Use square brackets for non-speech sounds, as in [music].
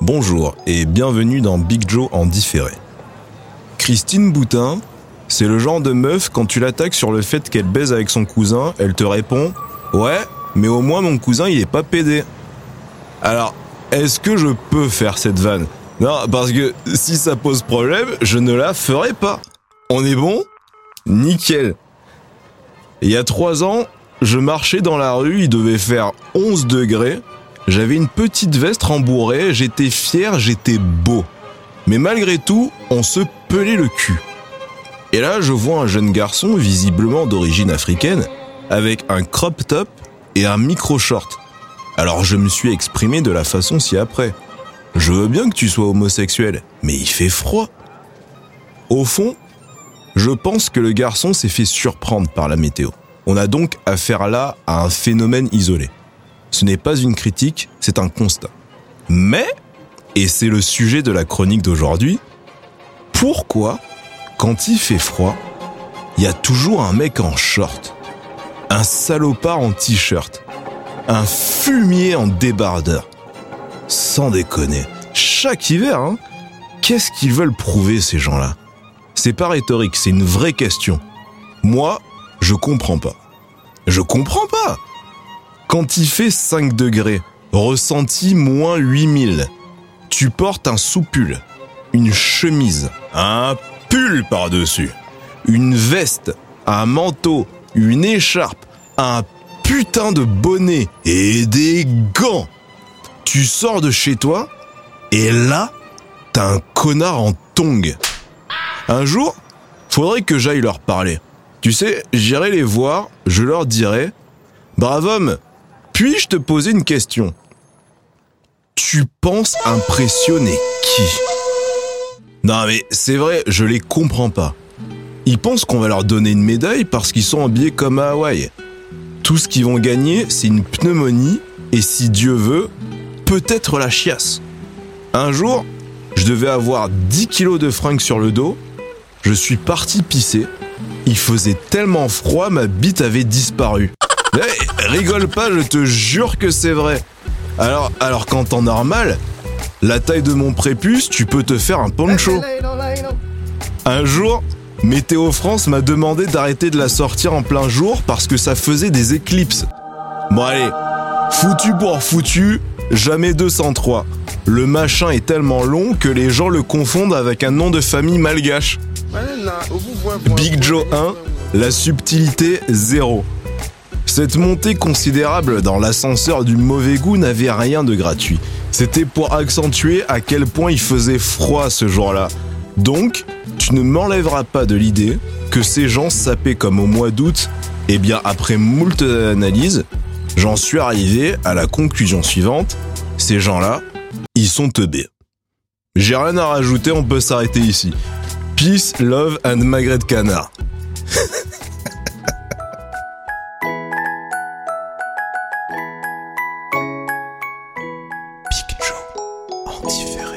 Bonjour et bienvenue dans Big Joe en différé. Christine Boutin, c'est le genre de meuf quand tu l'attaques sur le fait qu'elle baise avec son cousin, elle te répond Ouais, mais au moins mon cousin il est pas pédé. Alors, est-ce que je peux faire cette vanne? Non, parce que si ça pose problème, je ne la ferai pas. On est bon? Nickel. Il y a trois ans, je marchais dans la rue, il devait faire 11 degrés. J'avais une petite veste rembourrée, j'étais fier, j'étais beau. Mais malgré tout, on se pelait le cul. Et là, je vois un jeune garçon, visiblement d'origine africaine, avec un crop top et un micro short. Alors je me suis exprimé de la façon ci-après. Je veux bien que tu sois homosexuel, mais il fait froid. Au fond, je pense que le garçon s'est fait surprendre par la météo. On a donc affaire là à un phénomène isolé. Ce n'est pas une critique, c'est un constat. Mais, et c'est le sujet de la chronique d'aujourd'hui, pourquoi, quand il fait froid, il y a toujours un mec en short, un salopard en t-shirt, un fumier en débardeur? Sans déconner, chaque hiver, hein, qu'est-ce qu'ils veulent prouver ces gens-là? C'est pas rhétorique, c'est une vraie question. Moi, je comprends pas. Je comprends pas quand il fait 5 degrés, ressenti moins 8000, tu portes un soupule, une chemise, un pull par-dessus, une veste, un manteau, une écharpe, un putain de bonnet et des gants. Tu sors de chez toi et là, t'as un connard en tongue. Un jour, faudrait que j'aille leur parler. Tu sais, j'irai les voir, je leur dirai Brave homme, puis-je te poser une question? Tu penses impressionner qui? Non mais c'est vrai, je les comprends pas. Ils pensent qu'on va leur donner une médaille parce qu'ils sont habillés comme à Hawaï. Tout ce qu'ils vont gagner, c'est une pneumonie et si Dieu veut, peut-être la chiasse. Un jour, je devais avoir 10 kilos de fringues sur le dos. Je suis parti pisser. Il faisait tellement froid, ma bite avait disparu. Hey, rigole pas, je te jure que c'est vrai. Alors, alors qu'en temps normal, la taille de mon prépuce, tu peux te faire un poncho. Un jour, Météo France m'a demandé d'arrêter de la sortir en plein jour parce que ça faisait des éclipses. Bon allez, foutu pour foutu, jamais 203. Le machin est tellement long que les gens le confondent avec un nom de famille malgache. Big Joe 1, la subtilité 0. Cette montée considérable dans l'ascenseur du mauvais goût n'avait rien de gratuit. C'était pour accentuer à quel point il faisait froid ce jour-là. Donc, tu ne m'enlèveras pas de l'idée que ces gens sapaient comme au mois d'août, et bien après moult analyses, j'en suis arrivé à la conclusion suivante, ces gens-là, ils sont teubés. J'ai rien à rajouter, on peut s'arrêter ici. Peace, love and magret canard. [laughs] différent.